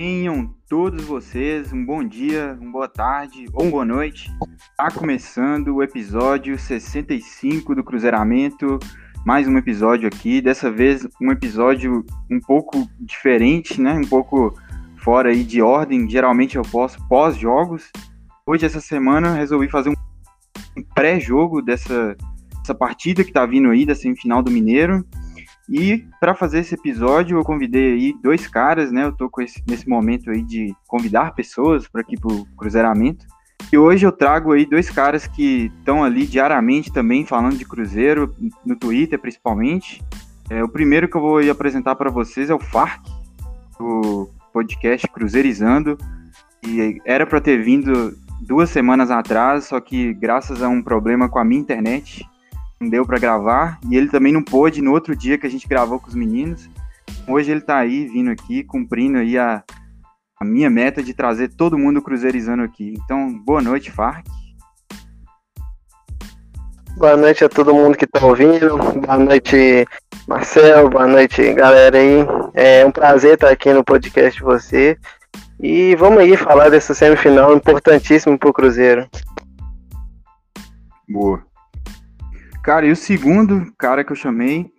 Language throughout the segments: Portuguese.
Tenham todos vocês um bom dia, uma boa tarde ou uma boa noite. Está começando o episódio 65 do Cruzeiramento. Mais um episódio aqui, dessa vez um episódio um pouco diferente, né? Um pouco fora aí de ordem. Geralmente eu posto pós-jogos. Hoje, essa semana, resolvi fazer um pré-jogo dessa, dessa partida que tá vindo aí, da semifinal do Mineiro. E para fazer esse episódio, eu convidei aí dois caras, né? Eu tô esse, nesse momento aí de convidar pessoas para aqui pro Cruzeiramento. E hoje eu trago aí dois caras que estão ali diariamente também falando de Cruzeiro, no Twitter principalmente. É, o primeiro que eu vou apresentar para vocês é o Farc, do podcast Cruzeirizando. E era para ter vindo duas semanas atrás, só que graças a um problema com a minha internet, não deu para gravar e ele também não pôde no outro dia que a gente gravou com os meninos. Hoje ele tá aí vindo aqui cumprindo aí a, a minha meta de trazer todo mundo cruzeirizando aqui. Então, boa noite, Farc. Boa noite a todo mundo que tá ouvindo. Boa noite, Marcel. Boa noite, galera aí. É um prazer estar aqui no podcast de você. E vamos aí falar dessa semifinal importantíssima pro Cruzeiro. Boa. Cara, e o segundo cara que eu chamei,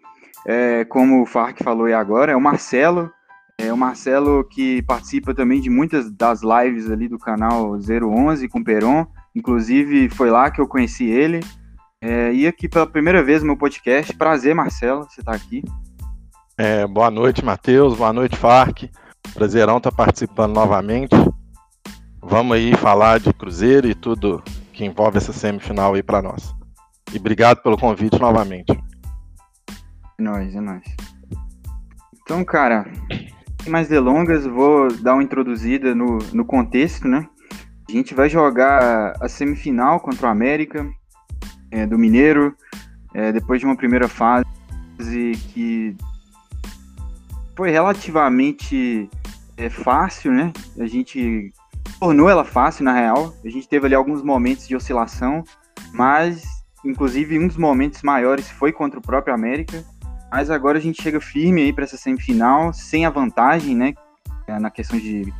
é, como o Farc falou aí agora, é o Marcelo. É o Marcelo que participa também de muitas das lives ali do canal 011 com Peron. Inclusive, foi lá que eu conheci ele. É, e aqui pela primeira vez no meu podcast. Prazer, Marcelo, você tá aqui. É, boa noite, Matheus. Boa noite, Farc. Prazerão estar tá participando novamente. Vamos aí falar de Cruzeiro e tudo que envolve essa semifinal aí para nós. E obrigado pelo convite novamente. É nóis, é nóis. Então, cara, sem mais delongas, vou dar uma introduzida no, no contexto, né? A gente vai jogar a semifinal contra o América, é, do Mineiro, é, depois de uma primeira fase que foi relativamente é, fácil, né? A gente tornou ela fácil, na real. A gente teve ali alguns momentos de oscilação, mas Inclusive, um dos momentos maiores foi contra o próprio América. Mas agora a gente chega firme aí para essa semifinal, sem a vantagem, né? É, na questão de,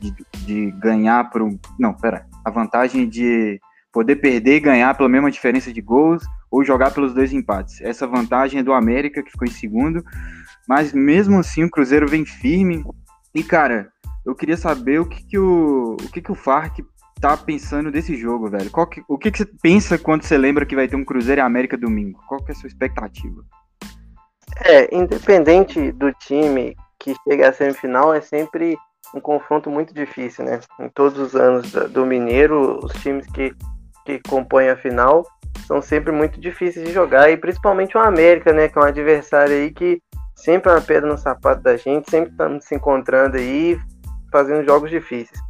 de, de ganhar por um. Não, pera. A vantagem de poder perder e ganhar pela mesma diferença de gols ou jogar pelos dois empates. Essa vantagem é do América, que ficou em segundo. Mas mesmo assim o Cruzeiro vem firme. E, cara, eu queria saber o que, que o, o que, que o Farc tá pensando desse jogo, velho? Que, o que, que você pensa quando você lembra que vai ter um Cruzeiro e América domingo? Qual que é a sua expectativa? É, independente do time que chega à semifinal, é sempre um confronto muito difícil, né? Em todos os anos do Mineiro, os times que, que compõem a final são sempre muito difíceis de jogar, e principalmente o América, né? Que é um adversário aí que sempre é uma pedra no sapato da gente, sempre estamos se encontrando aí, fazendo jogos difíceis.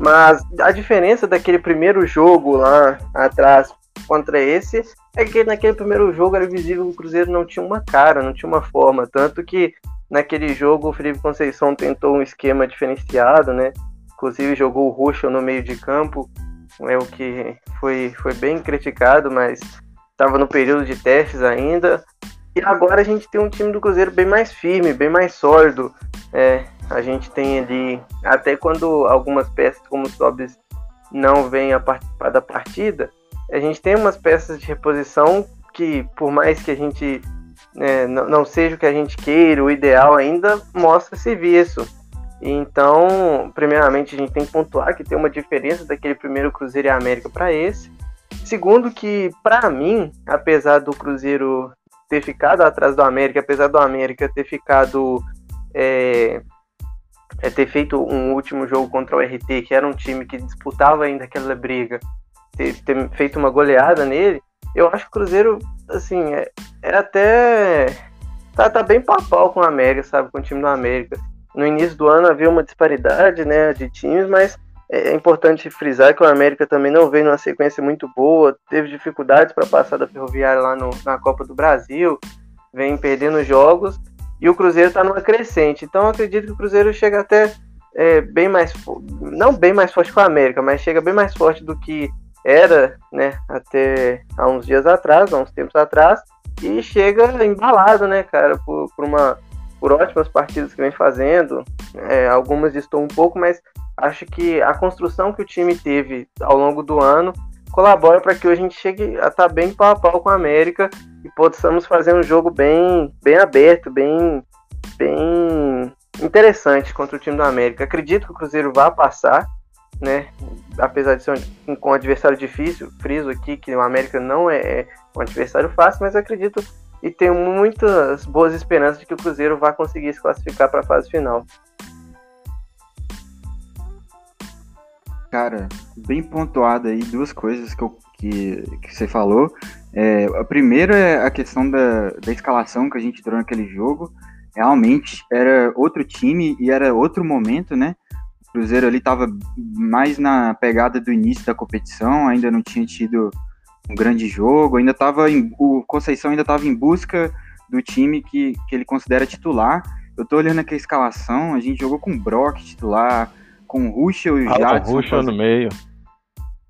Mas a diferença daquele primeiro jogo lá atrás contra esse é que naquele primeiro jogo era visível que o Cruzeiro não tinha uma cara, não tinha uma forma. Tanto que naquele jogo o Felipe Conceição tentou um esquema diferenciado, né? Inclusive jogou o Ruschel no meio de campo, é o que foi, foi bem criticado, mas estava no período de testes ainda. E agora a gente tem um time do Cruzeiro bem mais firme, bem mais sólido. É, a gente tem ali, até quando algumas peças como o Sobis não vêm a participar da partida, a gente tem umas peças de reposição que, por mais que a gente é, não, não, seja o que a gente queira, o ideal ainda mostra serviço. Então, primeiramente, a gente tem que pontuar que tem uma diferença daquele primeiro Cruzeiro e América para esse. Segundo, que para mim, apesar do Cruzeiro ter ficado atrás do América, apesar do América ter ficado é, é ter feito um último jogo contra o RT, que era um time que disputava ainda aquela briga, ter, ter feito uma goleada nele, eu acho que o Cruzeiro, assim, é, é até. Tá, tá bem pau com o América, sabe? Com o time do América. No início do ano havia uma disparidade, né, de times, mas é importante frisar que o América também não veio numa sequência muito boa, teve dificuldades para passar da Ferroviária lá no, na Copa do Brasil, vem perdendo jogos, e o Cruzeiro está numa crescente. Então acredito que o Cruzeiro chega até é, bem mais não bem mais forte com a América, mas chega bem mais forte do que era, né, até há uns dias atrás, há uns tempos atrás, e chega embalado, né, cara, por, por uma por ótimas partidas que vem fazendo. É, algumas estou um pouco, mas acho que a construção que o time teve ao longo do ano colabora para que hoje a gente chegue a estar tá bem pau a pau com a América e possamos fazer um jogo bem, bem aberto, bem, bem interessante contra o time do América. Acredito que o Cruzeiro vá passar, né? Apesar de ser um, um adversário difícil, friso aqui que o América não é, é um adversário fácil, mas acredito e tenho muitas boas esperanças de que o Cruzeiro vá conseguir se classificar para a fase final. Cara, bem pontuado aí duas coisas que, eu, que, que você falou. É, a primeira é a questão da, da escalação que a gente entrou naquele jogo. Realmente era outro time e era outro momento, né? O Cruzeiro ali estava mais na pegada do início da competição, ainda não tinha tido um grande jogo, ainda estava o Conceição ainda estava em busca do time que, que ele considera titular. Eu tô olhando aqui a escalação, a gente jogou com Brock titular, com o Ruschel e o ah, Jadson. Ruschel fazendo... no meio.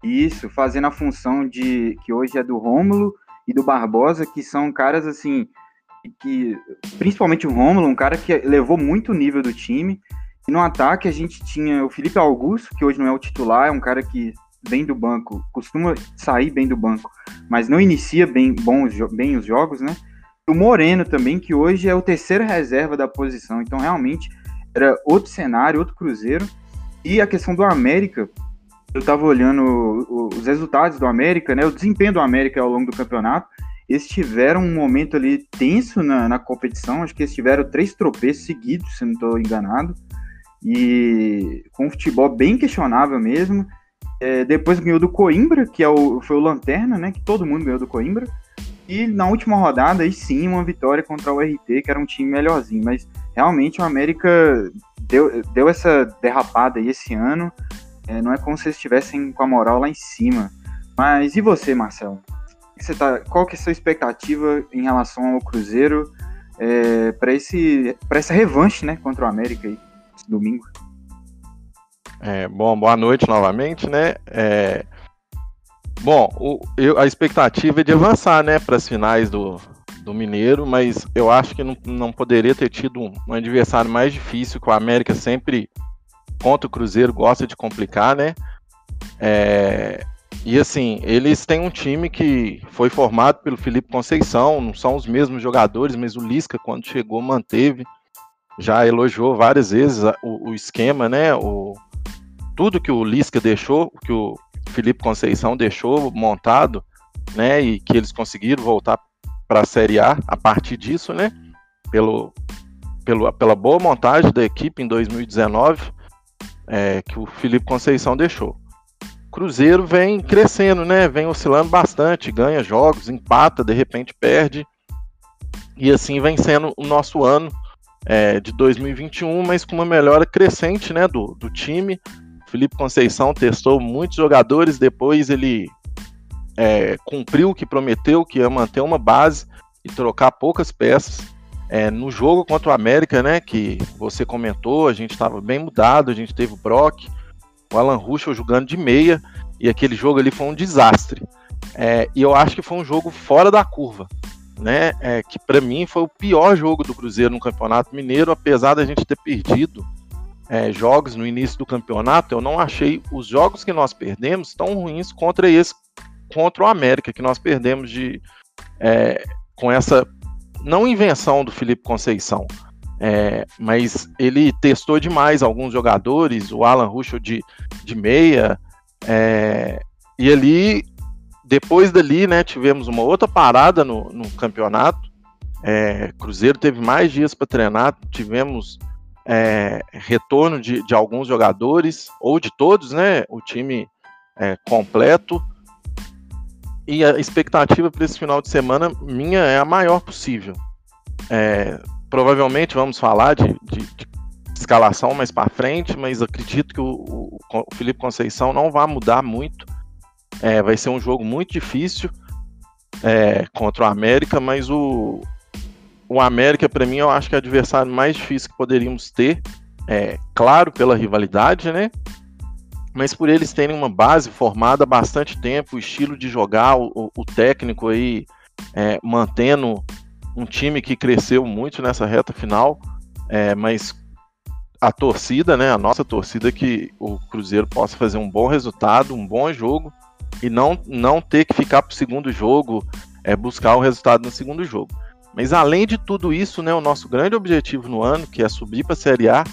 Isso, fazendo a função de que hoje é do Rômulo e do Barbosa, que são caras assim que principalmente o Rômulo, um cara que levou muito o nível do time. E no ataque a gente tinha o Felipe Augusto, que hoje não é o titular, é um cara que vem do banco, costuma sair bem do banco, mas não inicia bem, bons, bem os jogos, né? O Moreno também, que hoje é o terceiro reserva da posição, então realmente era outro cenário, outro Cruzeiro. E a questão do América, eu estava olhando os resultados do América, né? O desempenho do América ao longo do campeonato. Eles tiveram um momento ali tenso na, na competição, acho que eles tiveram três tropeços seguidos, se não estou enganado. E com um futebol bem questionável mesmo. É, depois ganhou do Coimbra, que é o, foi o Lanterna, né? Que todo mundo ganhou do Coimbra. E na última rodada, aí sim, uma vitória contra o RT, que era um time melhorzinho. Mas realmente o América deu, deu essa derrapada aí esse ano. É, não é como se eles estivessem com a moral lá em cima. Mas e você, Marcelo? Você tá, qual que é a sua expectativa em relação ao Cruzeiro é, para essa revanche né, contra o América aí, domingo? É, bom, boa noite novamente, né? É, bom, o, eu, a expectativa é de avançar, né, para as finais do, do Mineiro, mas eu acho que não, não poderia ter tido um, adversário mais difícil, que o América sempre, contra o Cruzeiro, gosta de complicar, né? É, e assim, eles têm um time que foi formado pelo Felipe Conceição, não são os mesmos jogadores, mas o Lisca, quando chegou, manteve, já elogiou várias vezes o, o esquema, né? O, tudo que o Lisca deixou, que o Felipe Conceição deixou montado, né, e que eles conseguiram voltar para a Série A a partir disso, né, pelo, pelo, pela boa montagem da equipe em 2019, é, que o Felipe Conceição deixou. Cruzeiro vem crescendo, né, vem oscilando bastante, ganha jogos, empata, de repente perde, e assim vem sendo o nosso ano é, de 2021, mas com uma melhora crescente, né, do, do time, Felipe Conceição testou muitos jogadores, depois ele é, cumpriu o que prometeu, que ia manter uma base e trocar poucas peças. É, no jogo contra o América, né, que você comentou, a gente estava bem mudado, a gente teve o Brock, o Alan Ruschel jogando de meia, e aquele jogo ali foi um desastre. É, e eu acho que foi um jogo fora da curva, né, é, que para mim foi o pior jogo do Cruzeiro no Campeonato Mineiro, apesar da gente ter perdido é, jogos no início do campeonato, eu não achei os jogos que nós perdemos tão ruins contra esse, contra o América, que nós perdemos de é, com essa não invenção do Felipe Conceição, é, mas ele testou demais alguns jogadores, o Alan Ruschel de, de meia, é, e ali, depois dali, né, tivemos uma outra parada no, no campeonato, é, Cruzeiro teve mais dias para treinar, tivemos é, retorno de, de, alguns jogadores, ou de todos, né? O time é, completo. E a expectativa para esse final de semana minha é a maior possível. É, provavelmente vamos falar de, de, de escalação mais para frente, mas acredito que o, o, o, Felipe Conceição não vai mudar muito. É, vai ser um jogo muito difícil é, contra o América, mas o, o América, para mim, eu acho que é o adversário mais difícil que poderíamos ter. É, claro, pela rivalidade, né? Mas por eles terem uma base formada há bastante tempo, o estilo de jogar, o, o técnico aí é, mantendo um time que cresceu muito nessa reta final. é, mas a torcida, né, a nossa torcida, que o Cruzeiro possa fazer um bom resultado, um bom jogo e não, não ter que ficar para o segundo jogo, é, buscar o resultado no segundo jogo. Mas além de tudo isso, né, o nosso grande objetivo no ano, que é subir para a Série A,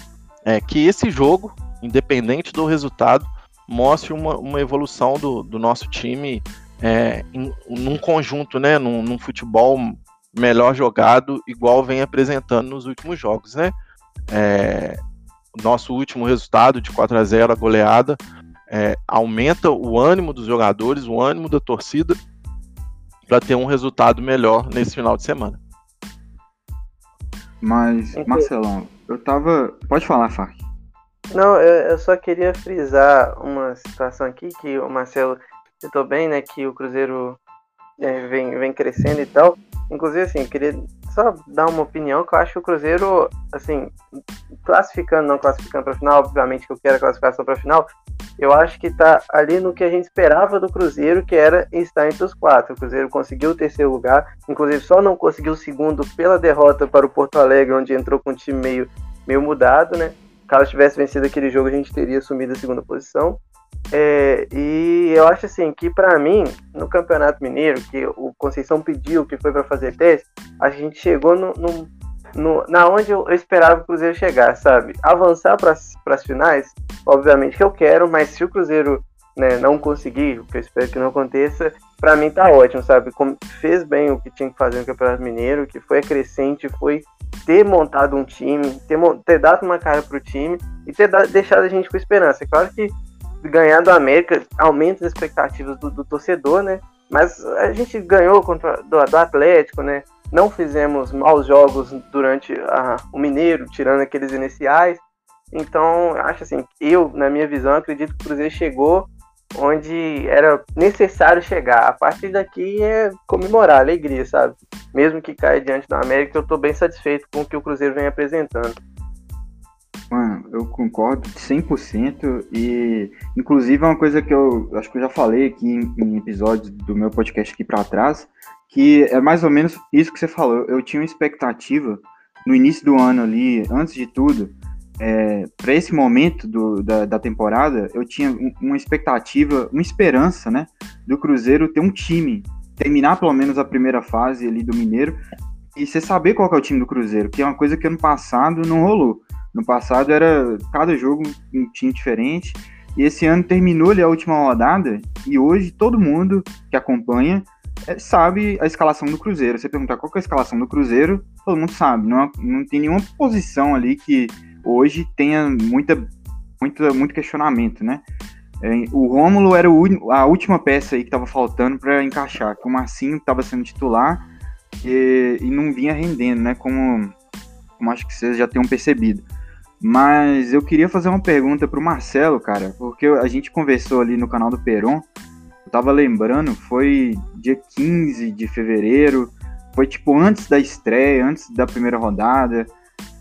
é que esse jogo, independente do resultado, mostre uma, uma evolução do, do nosso time é, em, num conjunto, né, num, num, futebol melhor jogado, igual vem apresentando nos últimos jogos, né? É, nosso último resultado de 4 a 0 a goleada é, aumenta o ânimo dos jogadores, o ânimo da torcida para ter um resultado melhor nesse final de semana. Mas, Marcelão, eu tava. Pode falar, Farc. Não, eu, eu, só queria frisar uma situação aqui que o Marcelo citou bem, né? Que o Cruzeiro é, vem, vem crescendo e tal. Inclusive, assim, eu queria só dar uma opinião que eu acho que o Cruzeiro, assim, classificando, não classificando para final, obviamente que eu quero a classificação para final, eu acho que está ali no que a gente esperava do Cruzeiro, que era estar entre os quatro. O Cruzeiro conseguiu o terceiro lugar, inclusive só não conseguiu o segundo pela derrota para o Porto Alegre, onde entrou com um time meio, meio mudado, né? Caso tivesse vencido aquele jogo, a gente teria assumido a segunda posição. É, e eu acho assim que para mim, no Campeonato Mineiro, que o Conceição pediu, que foi para fazer teste, a gente chegou no, no, no, na onde eu esperava o Cruzeiro chegar, sabe? Avançar para as finais, obviamente que eu quero, mas se o Cruzeiro né, não conseguir, o que eu espero que não aconteça, para mim tá ótimo, sabe? Como fez bem o que tinha que fazer no Campeonato Mineiro, que foi crescente, foi ter montado um time, ter, ter dado uma cara pro time e ter dado, deixado a gente com esperança. É claro que ganhar do América aumenta as expectativas do, do torcedor, né? Mas a gente ganhou contra do, do Atlético, né? Não fizemos maus jogos durante a, o Mineiro, tirando aqueles iniciais. Então, acho assim, eu, na minha visão, acredito que o Cruzeiro chegou onde era necessário chegar. A partir daqui é comemorar, alegria, sabe? Mesmo que caia diante da América, eu estou bem satisfeito com o que o Cruzeiro vem apresentando. Mano, eu concordo 100% e inclusive é uma coisa que eu acho que eu já falei aqui em, em episódios do meu podcast aqui para trás, que é mais ou menos isso que você falou. Eu tinha uma expectativa no início do ano ali, antes de tudo, é, para esse momento do, da, da, temporada, eu tinha uma expectativa, uma esperança, né, do Cruzeiro ter um time, terminar pelo menos a primeira fase ali do Mineiro e você saber qual é o time do Cruzeiro, que é uma coisa que ano passado não rolou. No passado era cada jogo um time diferente. E esse ano terminou ali a última rodada e hoje todo mundo que acompanha é, sabe a escalação do Cruzeiro. Você perguntar qual é a escalação do Cruzeiro, todo mundo sabe. Não, não tem nenhuma posição ali que hoje tenha muita, muita, muito questionamento, né? É, o Rômulo era o, a última peça aí que estava faltando para encaixar, que o Marcinho estava sendo titular e, e, não vinha rendendo, né? Como, como acho que vocês já tenham percebido. Mas eu queria fazer uma pergunta pro Marcelo, cara, porque a gente conversou ali no canal do Peron. Eu tava lembrando, foi dia 15 de fevereiro, foi tipo antes da estreia, antes da primeira rodada.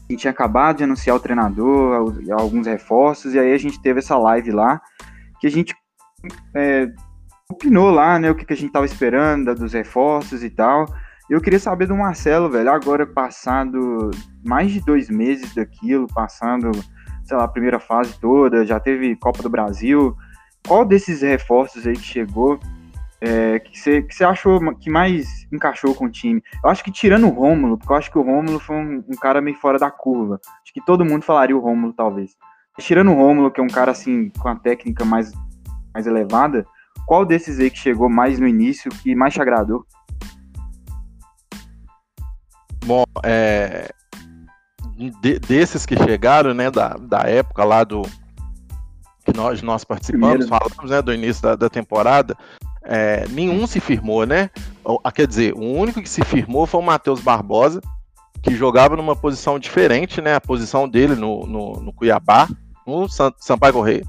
Gente tinha acabado de anunciar o treinador, alguns reforços, e aí a gente teve essa live lá, que a gente é, opinou lá, né, o que, que a gente tava esperando dos reforços e tal. Eu queria saber do Marcelo, velho, agora passado mais de dois meses daquilo, passando, sei lá, a primeira fase toda, já teve Copa do Brasil. Qual desses reforços aí que chegou é, que você que achou que mais encaixou com o time? Eu acho que tirando o Rômulo, porque eu acho que o Rômulo foi um, um, cara meio fora da curva. Acho que todo mundo falaria o Rômulo, talvez. Tirando o Rômulo, que é um cara assim, com a técnica mais, mais elevada, qual desses aí que chegou mais no início que mais te agradou? Bom, é, de, desses que chegaram, né, da, da época lá do que nós, nós participamos, Primeiro. falamos, né, do início da, da temporada, é, nenhum se firmou, né? Ah, quer dizer, o único que se firmou foi o Matheus Barbosa, que jogava numa posição diferente, né? A posição dele no, no, no Cuiabá, no Sampaio Correia.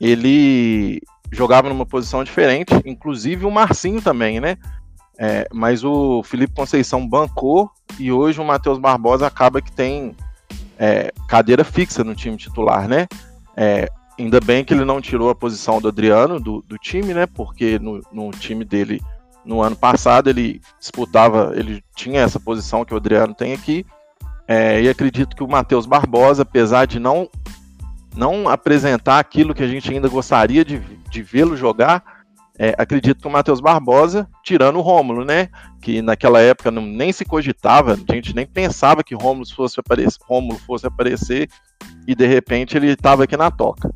Ele jogava numa posição diferente, inclusive o Marcinho também, né? É, mas o Felipe Conceição bancou e hoje o Matheus Barbosa acaba que tem é, cadeira fixa no time titular, né? É, ainda bem que ele não tirou a posição do Adriano do, do time, né? Porque no, no, time dele no ano passado ele disputava, ele tinha essa posição que o Adriano tem aqui. É, e acredito que o Matheus Barbosa, apesar de não, não apresentar aquilo que a gente ainda gostaria de, de vê-lo jogar, é, acredito que o Matheus Barbosa, tirando o Rômulo, né? Que naquela época não, nem se cogitava, a gente nem pensava que Rômulo fosse aparecer, Rômulo fosse aparecer e de repente ele estava aqui na toca.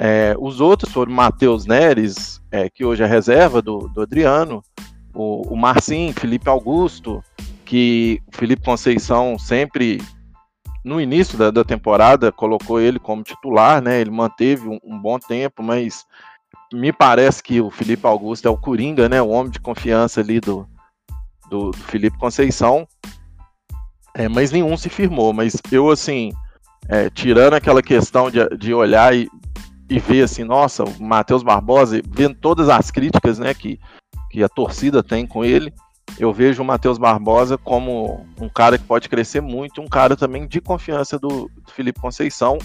É, os outros foram Matheus Neres, é, que hoje é reserva do, do Adriano, o, o Marcinho, Felipe Augusto, que o Felipe Conceição sempre, no início da, da, temporada, colocou ele como titular, né? Ele manteve um, um, bom tempo, mas me parece que o Felipe Augusto é o Coringa, né? O homem de confiança ali do, do, do Felipe Conceição. É, mas nenhum se firmou. Mas eu, assim, é, tirando aquela questão de, de olhar e, e ver assim, nossa, o Matheus Barbosa, vendo todas as críticas né, que, que a torcida tem com ele, eu vejo o Matheus Barbosa como um cara que pode crescer muito, um cara também de confiança do, do Felipe Conceição,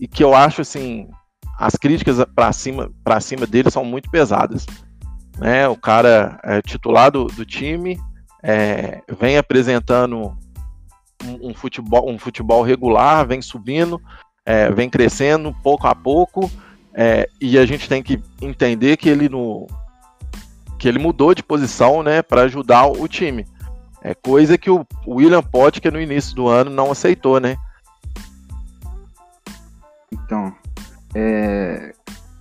e que eu acho assim, as críticas para cima, para cima dele são muito pesadas. Né? O cara é titular do, do time, é, vem apresentando um, um, futebol, um futebol regular, vem subindo, é, vem crescendo pouco a pouco, é, e a gente tem que entender que ele no, que ele mudou de posição, né, para ajudar o time. É coisa que o William Potker no início do ano não aceitou, né? Então, é,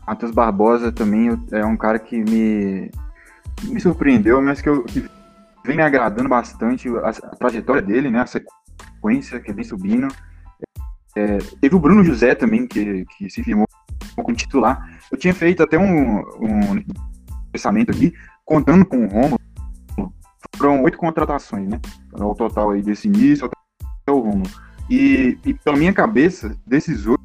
Matheus Barbosa também é um cara que me, me surpreendeu, mas que, eu, que vem me agradando bastante a, a, trajetória dele, né? A sequência que vem subindo. É, teve o Bruno José também, que, que se firmou como titular. Eu tinha feito até um, um pensamento aqui contando com o Romulo, foram oito contratações, né? O total aí desse início até o Romulo. E, e pela minha cabeça, desses oito,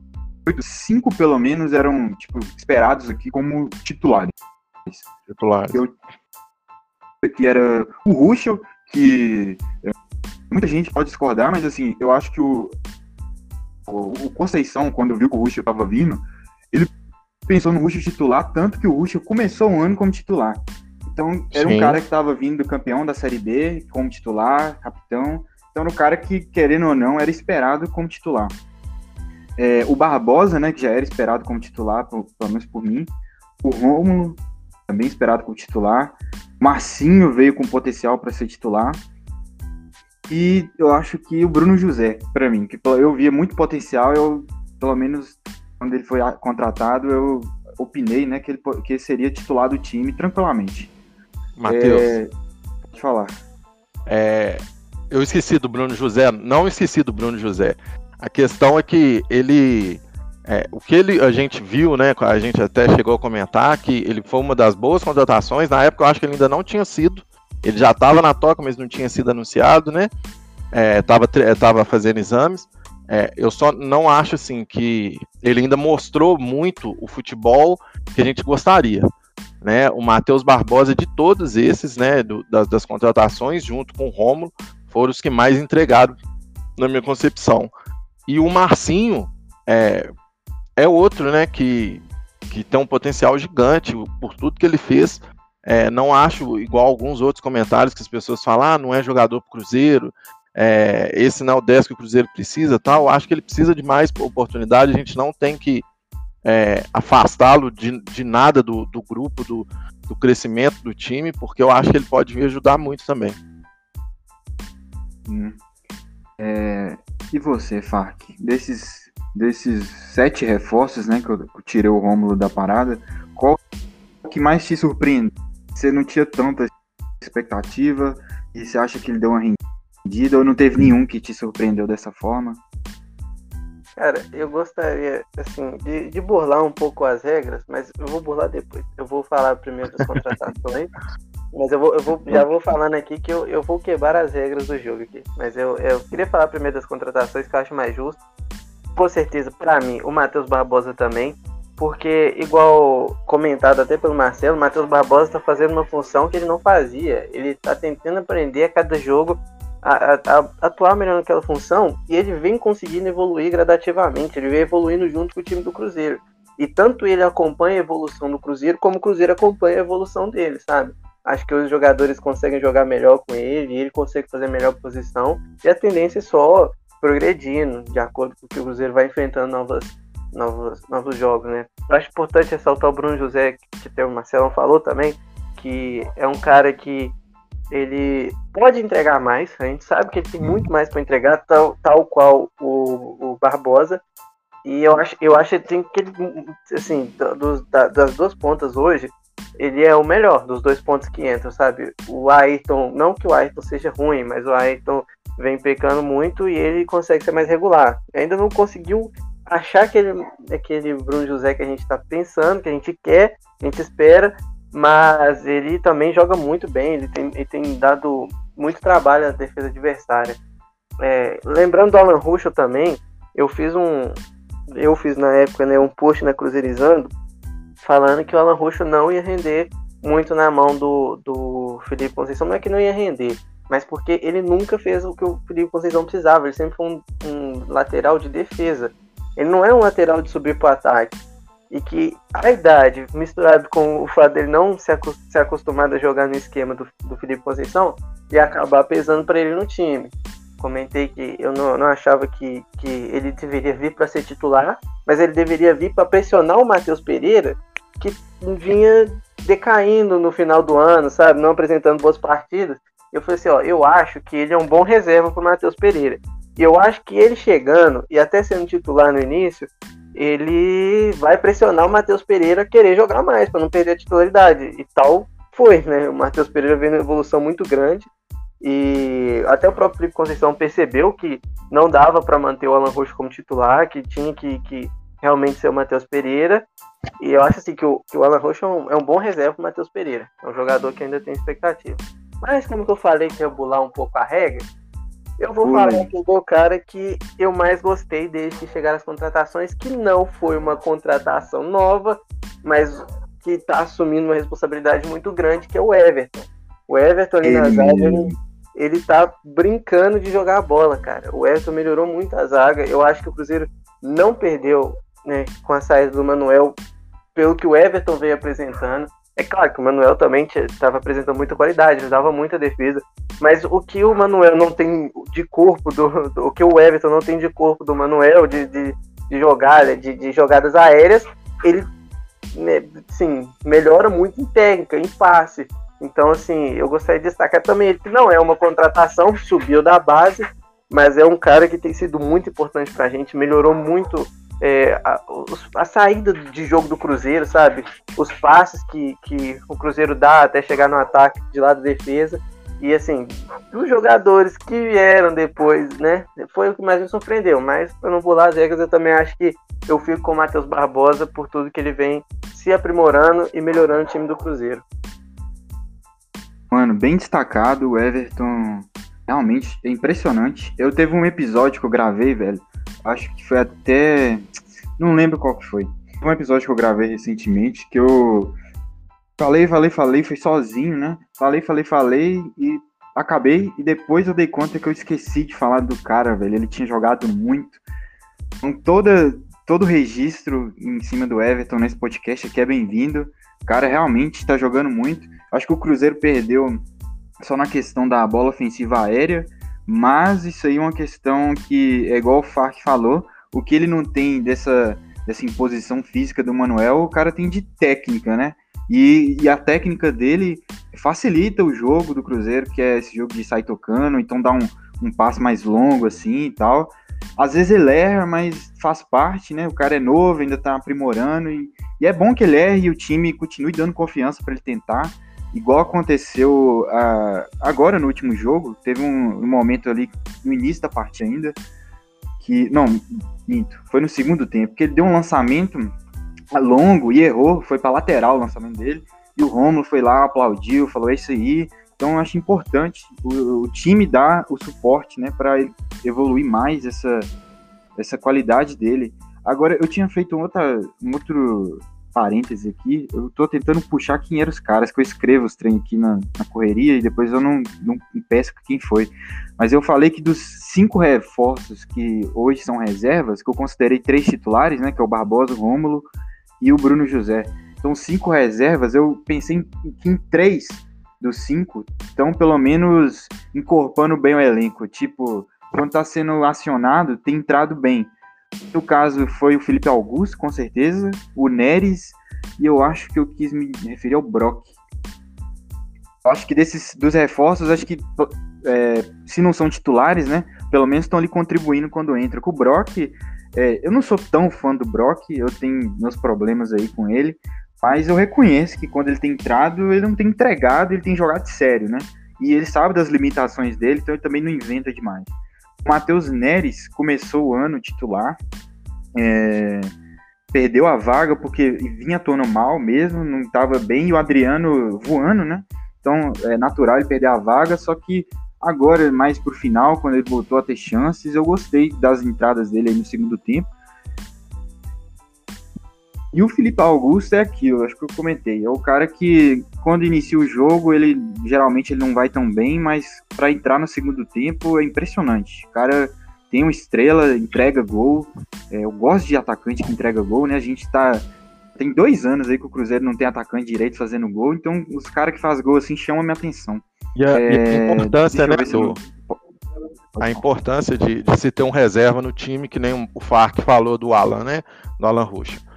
cinco pelo menos eram tipo, esperados aqui como titulares. Titulares. Eu, que era o Ruschel, que é, muita gente pode discordar, mas assim, eu acho que o, o, Conceição, quando viu que o Ruschel estava vindo, ele pensou no Ruschel titular, tanto que o Ruschel começou o ano como titular. Então, era Sim. um cara que estava vindo campeão da Série B, como titular, capitão. Então, era um cara que, querendo ou não, era esperado como titular. É, o Barbosa, né, que já era esperado como titular, pelo, pelo menos por mim. O Rômulo, também esperado como titular. Marcinho veio com potencial para ser titular. E eu acho que o Bruno José, para mim, que eu via muito potencial, eu, pelo menos quando ele foi contratado, eu opinei né, que, ele, que ele seria titular do time tranquilamente. Matheus. É... Pode falar. É... Eu esqueci do Bruno José, não esqueci do Bruno José. A questão é que ele. É, o que ele, a gente viu, né? A gente até chegou a comentar que ele foi uma das boas contratações. Na época eu acho que ele ainda não tinha sido. Ele já estava na toca, mas não tinha sido anunciado, né? Estava é, tava fazendo exames. É, eu só não acho assim que ele ainda mostrou muito o futebol que a gente gostaria né? O Matheus Barbosa de todos esses, né, do, das, das, contratações, junto com o Romulo, foram os que mais entregaram na minha concepção. E o Marcinho é, é outro, né, que, que tem um potencial gigante por tudo que ele fez. É, não acho igual alguns outros comentários que as pessoas falam, ah, não é jogador pro Cruzeiro, é, esse não é o 10 que o Cruzeiro precisa, tal. Acho que ele precisa de mais oportunidade. A gente não tem que é, afastá-lo de, de nada do, do grupo, do, do crescimento do time, porque eu acho que ele pode me ajudar muito também. Hum. É, e você, Fark? Desses, desses sete reforços, né, que eu, tirei o Rômulo da parada, qual que mais te surpreende? Você não tinha tanta expectativa e você acha que ele deu uma rendida ou não teve nenhum que te surpreendeu dessa forma? Cara, eu gostaria, assim, de, de burlar um pouco as regras, mas eu vou burlar depois. Eu vou falar primeiro das contratações, mas eu, vou, eu vou, já vou falando aqui que eu, eu vou quebrar as regras do jogo aqui. Mas eu, eu queria falar primeiro das contratações que eu acho mais justo. Com certeza, para mim, o Matheus Barbosa também, porque, igual comentado até pelo Marcelo, Matheus Barbosa está fazendo uma função que ele não fazia. Ele está tentando aprender a cada jogo a, a, atuar melhor naquela função e ele vem conseguindo evoluir gradativamente, ele vem evoluindo junto com o time do Cruzeiro. E tanto ele acompanha a evolução do Cruzeiro, como o Cruzeiro acompanha a evolução dele, sabe? Acho que os jogadores conseguem jogar melhor com ele, ele consegue fazer melhor posição, e a tendência é só progredindo, de acordo com o que o Cruzeiro vai enfrentando novas, novos, novos jogos, né? Eu acho importante ressaltar o Bruno José, que o Marcelão falou também, que é um cara que ele pode entregar mais, a gente sabe que ele tem muito mais para entregar, tal, tal qual o, o Barbosa, e eu acho, eu acho que ele, assim, dos, das duas pontas hoje, ele é o melhor dos dois pontos que entram, sabe? O Ayrton, não que o Ayrton seja ruim, mas o Ayrton vem pecando muito e ele consegue ser mais regular. Ainda não conseguiu achar aquele, aquele Bruno José que a gente está pensando, que a gente quer, a gente espera, mas ele também joga muito bem, ele tem, ele tem dado muito trabalho à defesa adversária. É, lembrando do Alan Ruschel também, eu fiz um. Eu fiz na época né, um post na Cruzeirizando falando que o Alan Ruschel não ia render muito na mão do, do Felipe Conceição. Não é que não ia render, mas porque ele nunca fez o que o Felipe Conceição precisava. Ele sempre foi um, um lateral de defesa. Ele não é um lateral de subir para o ataque. E que a idade, misturado com o fato dele não se, acostumado a jogar no esquema do, do Felipe Conceição, ia acabar pesando para ele no time. Comentei que eu não, não achava que, que ele deveria vir para ser titular, mas ele deveria vir para pressionar o Matheus Pereira, que vinha decaindo no final do ano, sabe? Não apresentando boas partidas. Eu falei assim, ó, eu acho que ele é um bom reserva para o Matheus Pereira. E eu acho que ele chegando, e até sendo titular no início, ele vai pressionar o Matheus Pereira a querer jogar mais, para não perder a titularidade. E tal foi, né? O Matheus Pereira vem uma evolução muito grande. E até o próprio Felipe Conceição percebeu que não dava para manter o Alan Roxo como titular, que tinha que, que realmente ser o Matheus Pereira. E eu acho assim que o, que o Alan Roxo é um, é um bom reserva para o Matheus Pereira. É um jogador que ainda tem expectativa. Mas como eu falei que ia bular um pouco a regra, eu vou Ui. falar aqui do cara que eu mais gostei desde que chegaram as contratações, que não foi uma contratação nova, mas que está assumindo uma responsabilidade muito grande, que é o Everton. O Everton ali na zaga, ele, ele tá brincando de jogar a bola, cara. O Everton melhorou muito a zaga. Eu acho que o Cruzeiro não perdeu né, com a saída do Manuel, pelo que o Everton veio apresentando. É claro que o Manuel também estava apresentando muita qualidade, dava muita defesa. Mas o que o Manuel não tem de corpo, do, do o que o Everton não tem de corpo do Manuel, de, de, de jogada, de, de, jogadas aéreas, ele né, sim, melhora muito em técnica, em passe. Então, assim, eu gostaria de destacar também ele que não é uma contratação, subiu da base, mas é um cara que tem sido muito importante para a gente, melhorou muito é, a, a, saída de jogo do Cruzeiro, sabe? Os passes que, que o Cruzeiro dá até chegar no ataque de lado da defesa. E assim, os jogadores que vieram depois, né? Foi o que mais me surpreendeu. Mas para não pular as regras, eu também acho que eu fico com o Matheus Barbosa por tudo que ele vem se aprimorando e melhorando o time do Cruzeiro. Mano, bem destacado, o Everton realmente é impressionante. Eu teve um episódio que eu gravei, velho, acho que foi até. Não lembro qual que foi. Um episódio que eu gravei recentemente que eu falei, falei, falei, foi sozinho, né? Falei, falei, falei e acabei. E depois eu dei conta que eu esqueci de falar do cara, velho. Ele tinha jogado muito. Então, toda, todo registro em cima do Everton nesse podcast aqui é bem-vindo. O cara realmente está jogando muito. Acho que o Cruzeiro perdeu só na questão da bola ofensiva aérea mas isso aí é uma questão que, é igual o Farc falou, o que ele não tem dessa, dessa imposição física do Manuel, o cara tem de técnica, né? E, e, a técnica dele facilita o jogo do Cruzeiro, que é esse jogo de sair tocando, então dá um, um passo mais longo assim e tal. Às vezes ele erra, mas faz parte, né? O cara é novo, ainda tá aprimorando, e, e é bom que ele erre e o time continue dando confiança para ele tentar igual aconteceu uh, agora no último jogo, teve um, um, momento ali no início da partida ainda, que, não, minto, foi no segundo tempo, que ele deu um lançamento longo e errou, foi para lateral o lançamento dele, e o Romulo foi lá, aplaudiu, falou, é isso aí, então eu acho importante o, o time dar o suporte, né, para evoluir mais essa, essa qualidade dele. Agora, eu tinha feito um, outra, um outro parêntese aqui, eu tô tentando puxar quem eram os caras, que eu escrevo os trem aqui na, na correria e depois eu não, não peço quem foi. Mas eu falei que dos cinco reforços que hoje são reservas, que eu considerei três titulares, né, que é o Barbosa, o Rômulo e o Bruno José. Então, cinco reservas, eu pensei em, em três dos cinco estão pelo menos encorpando bem o elenco. Tipo, quando tá sendo acionado, tem entrado bem. No caso, foi o Felipe Augusto, com certeza, o Neres, e eu acho que eu quis me referir ao Brock. Acho que desses dos reforços, acho que é, se não são titulares, né? Pelo menos estão ali contribuindo quando entra. Com o Brock, é, eu não sou tão fã do Brock, eu tenho meus problemas aí com ele, mas eu reconheço que quando ele tem entrado, ele não tem entregado, ele tem jogado sério, né? E ele sabe das limitações dele, então ele também não inventa demais. Matheus Neres começou o ano titular, é, perdeu a vaga porque vinha atuando mal mesmo, não estava bem, e o Adriano voando, né? Então é natural ele perder a vaga, só que agora, mais pro final, quando ele voltou a ter chances, eu gostei das entradas dele no segundo tempo. E o Felipe Augusto é aquilo, acho que eu comentei. É o cara que, quando inicia o jogo, ele geralmente ele não vai tão bem, mas para entrar no segundo tempo é impressionante. O cara tem uma estrela, entrega gol. É, eu gosto de atacante que entrega gol, né? A gente tá. Tem dois anos aí que o Cruzeiro não tem atacante direito fazendo gol, então os caras que fazem gol assim chamam a minha atenção. E a, é, e a importância, né, do, a importância de, de, se ter um reserva no time, que nem o Farc falou do Alan, né? Do Alan Rocha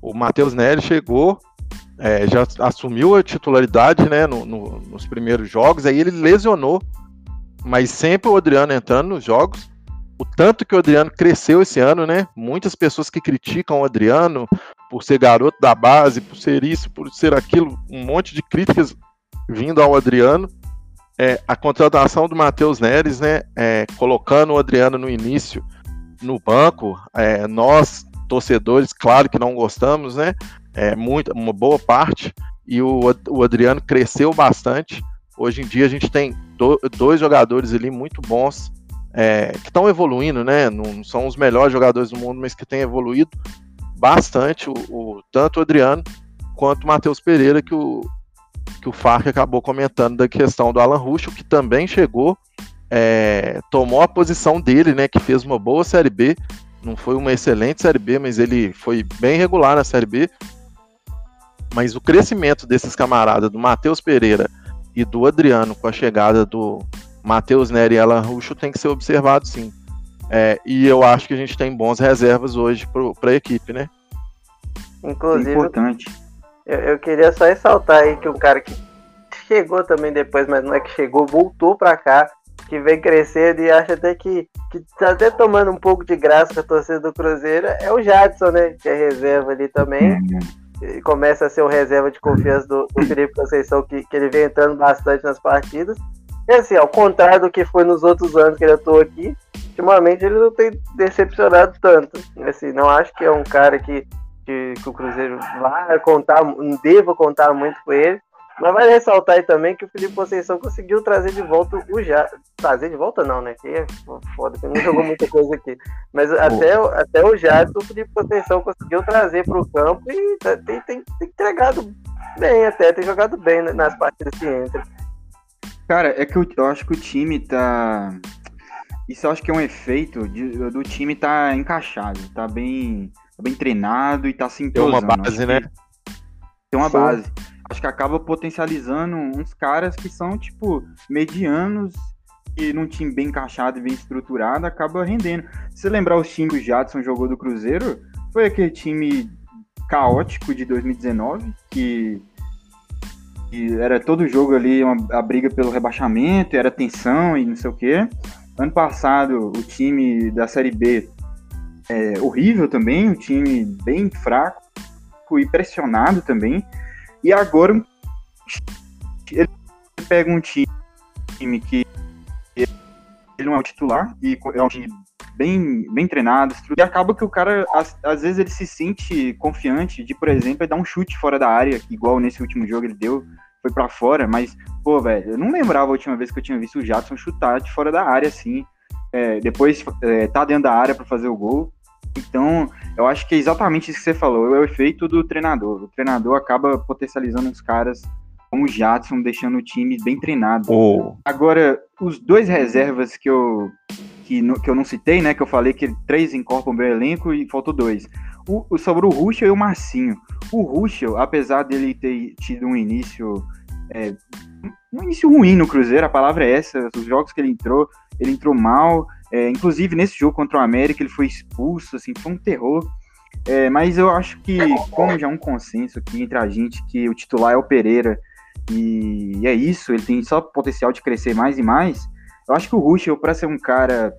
o Matheus Nery chegou, é, já assumiu a titularidade né, no, no, nos primeiros jogos, aí ele lesionou, mas sempre o Adriano entrando nos jogos. O tanto que o Adriano cresceu esse ano, né? Muitas pessoas que criticam o Adriano por ser garoto da base, por ser isso, por ser aquilo, um monte de críticas vindo ao Adriano. É, a contratação do Matheus Neres, né, é, colocando o Adriano no início no banco, é, nós torcedores, claro que não gostamos, né? É muito, uma boa parte. E o, o Adriano cresceu bastante. Hoje em dia a gente tem do, dois jogadores ali muito bons é, que estão evoluindo, né? Não são os melhores jogadores do mundo, mas que têm evoluído bastante. O, o tanto o Adriano quanto o Matheus Pereira, que o, que o Farc acabou comentando da questão do Alan Ruschel, que também chegou, é, tomou a posição dele, né? Que fez uma boa Série B, não foi uma excelente Série B, mas ele foi bem regular na Série B. Mas o crescimento desses camaradas, do Matheus Pereira e do Adriano, com a chegada do Matheus Neri e Alan Ruxo, tem que ser observado sim. É, e eu acho que a gente tem bons reservas hoje para a equipe, né? Inclusive, Importante. Eu, eu, queria só ressaltar aí que o cara que chegou também depois, mas não é que chegou, voltou para cá que vem crescendo e acha até que, que tá até tomando um pouco de graça com a torcida do Cruzeiro é o Jadson, né? Que é reserva ali também. E começa a ser o reserva de confiança do, do Felipe Conceição, que, que ele vem entrando bastante nas partidas. E assim, ao contrário do que foi nos outros anos que ele atuou aqui, ultimamente ele não tem decepcionado tanto. Assim, não acho que é um cara que, que, que o Cruzeiro vai contar, deva contar muito com ele. Mas vai ressaltar aí também que o Felipe Conceição conseguiu trazer de volta o já Trazer de volta não, né? Que é foda, que não jogou muita coisa aqui. Mas até, até o Jadson, o Felipe Conceição conseguiu trazer para o campo e tá, tem, tem, tem, entregado bem até, tem jogado bem nas partidas que entra. Cara, é que eu, eu acho que o time tá. Isso eu acho que é um efeito de, do time tá encaixado, tá bem, tá bem treinado e tá se entrosando. Tem uma base, né? Tem uma Sim. base acho que acaba potencializando uns caras que são, tipo, medianos e num time bem encaixado e bem estruturado, acaba rendendo. Se lembrar os times que o Jadson jogou do Cruzeiro, foi aquele time caótico de 2019, que, que era todo jogo ali uma, a briga pelo rebaixamento, era tensão e não sei o quê. Ano passado, o time da Série B é horrível também, um time bem fraco e pressionado também. E agora ele pega um time que ele não é o titular e é um time bem, bem treinado, e acaba que o cara, às, às, vezes, ele se sente confiante de, por exemplo, dar um chute fora da área, igual nesse último jogo ele deu, foi para fora, mas, pô, velho, eu não lembrava a última vez que eu tinha visto o Jadson chutar de fora da área, assim, é, depois é, tá dentro da área para fazer o gol, então, eu acho que é exatamente isso que você falou, é o efeito do treinador. O treinador acaba potencializando os caras como o Jadson, deixando o time bem treinado. Oh. Agora, os dois reservas que eu, que, no, que eu não citei, né? Que eu falei que três incorporam o meu elenco e faltou dois. O, o, sobre o Ruschel e o Marcinho. O Ruschel, apesar dele ter tido um início é, um início ruim no Cruzeiro, a palavra é essa. Os jogos que ele entrou, ele entrou mal. É, inclusive nesse jogo contra o América ele foi expulso, assim, foi um terror. É, mas eu acho que, como já é um consenso aqui entre a gente, que o titular é o Pereira e é isso, ele tem só potencial de crescer mais e mais. Eu acho que o Ruschel, para ser um cara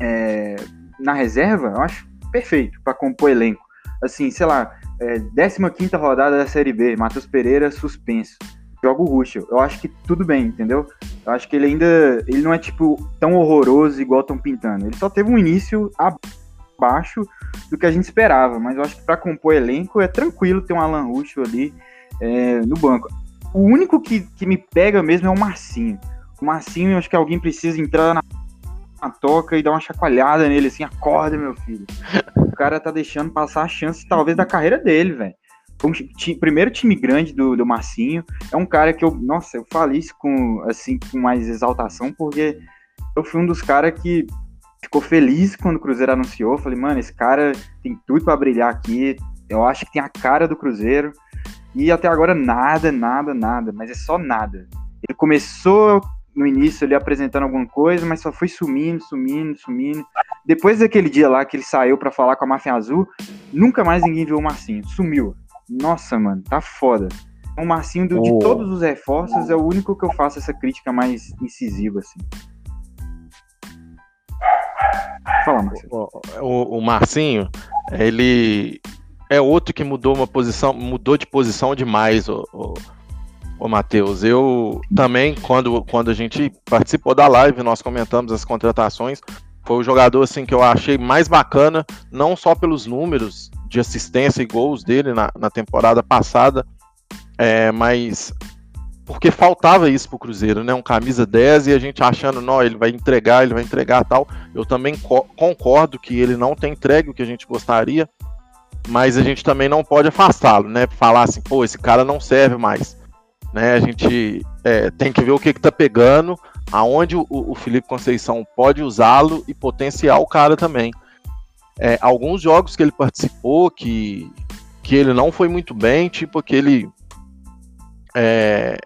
é, na reserva, eu acho perfeito para compor elenco. Assim, sei lá, é, 15 rodada da Série B, Matheus Pereira suspenso. Joga o. Eu acho que tudo bem, entendeu? Eu acho que ele ainda. Ele não é, tipo, tão horroroso igual estão pintando. Ele só teve um início abaixo do que a gente esperava. Mas eu acho que para compor elenco é tranquilo ter um Alan Ruschel ali é, no banco. O único que, que me pega mesmo é o Marcinho. O Marcinho, eu acho que alguém precisa entrar na, na toca e dar uma chacoalhada nele, assim, acorda, meu filho. O cara tá deixando passar a chance, talvez, da carreira dele, velho. Um primeiro time grande do, do Marcinho. É um cara que eu, nossa, eu falo isso com, assim, com mais exaltação, porque eu fui um dos caras que ficou feliz quando o Cruzeiro anunciou. Falei, mano, esse cara tem tudo para brilhar aqui. Eu acho que tem a cara do Cruzeiro. E até agora nada, nada, nada, mas é só nada. Ele começou no início ali apresentando alguma coisa, mas só foi sumindo, sumindo, sumindo. Depois daquele dia lá que ele saiu para falar com a Máfia Azul, nunca mais ninguém viu o Marcinho. Sumiu. Nossa, mano, tá foda. O Marcinho, do, de oh. todos os reforços, é o único que eu faço essa crítica mais incisiva, assim. Fala, Marcinho. O, o, o Marcinho, ele é outro que mudou uma posição, mudou de posição demais, o, o, o Matheus. Eu também, quando, quando a gente participou da live, nós comentamos as contratações, foi o jogador assim que eu achei mais bacana, não só pelos números de assistência e gols dele na, na temporada passada, é, mas porque faltava isso pro Cruzeiro, né? Um camisa 10 e a gente achando, não, ele vai entregar, ele vai entregar tal. Eu também co concordo que ele não tem entregue o que a gente gostaria, mas a gente também não pode afastá-lo, né? Falar assim, pô, esse cara não serve mais. Né? A gente é, tem que ver o que, que tá pegando, aonde o, o Felipe Conceição pode usá-lo e potenciar o cara também. É, alguns jogos que ele participou que, que ele não foi muito bem, tipo aquele. É,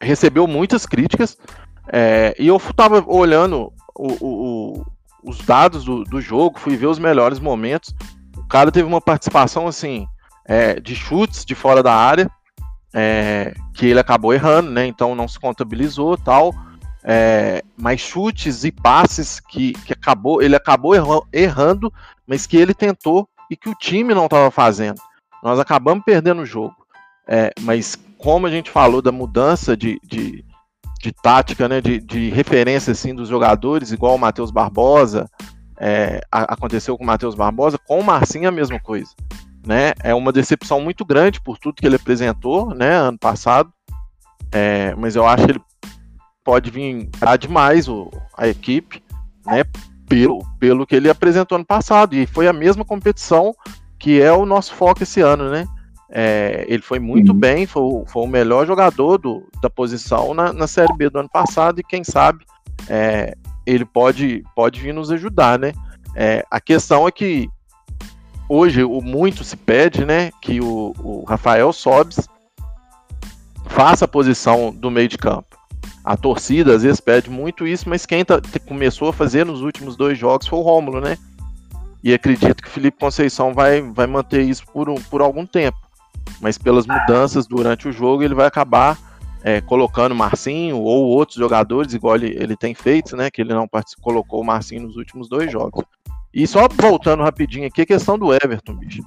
recebeu muitas críticas. É, e eu tava olhando o, o, os dados do, do jogo, fui ver os melhores momentos o cara teve uma participação assim é, de chutes de fora da área é, que ele acabou errando, né? Então não se contabilizou tal. É, mas chutes e passes que, que acabou, ele acabou errando, mas que ele tentou e que o time não estava fazendo. Nós acabamos perdendo o jogo. É, mas como a gente falou da mudança de, de, de tática, né, de, de referência assim, dos jogadores, igual o Matheus Barbosa, é, aconteceu com o Matheus Barbosa, com o Marcinho a mesma coisa. Né? É uma decepção muito grande por tudo que ele apresentou né, ano passado, é, mas eu acho que ele pode vir demais o, a equipe né, pelo, pelo que ele apresentou ano passado, e foi a mesma competição que é o nosso foco esse ano, né? É, ele foi muito uhum. bem, foi, foi, o melhor jogador do, da posição na, na Série B do ano passado, e quem sabe é, ele pode, pode vir nos ajudar, né? É, a questão é que hoje o muito se pede, né, que o, o Rafael Sobes faça a posição do meio de campo. A torcida às vezes pede muito isso, mas quem tá, começou a fazer nos últimos dois jogos foi o Rômulo, né? E acredito que o Felipe Conceição vai, vai manter isso por, um, por algum tempo. Mas pelas mudanças durante o jogo, ele vai acabar é, colocando Marcinho ou outros jogadores, igual ele, ele tem feito, né? Que ele não colocou o Marcinho nos últimos dois jogos. E só voltando rapidinho aqui, a questão do Everton, bicho.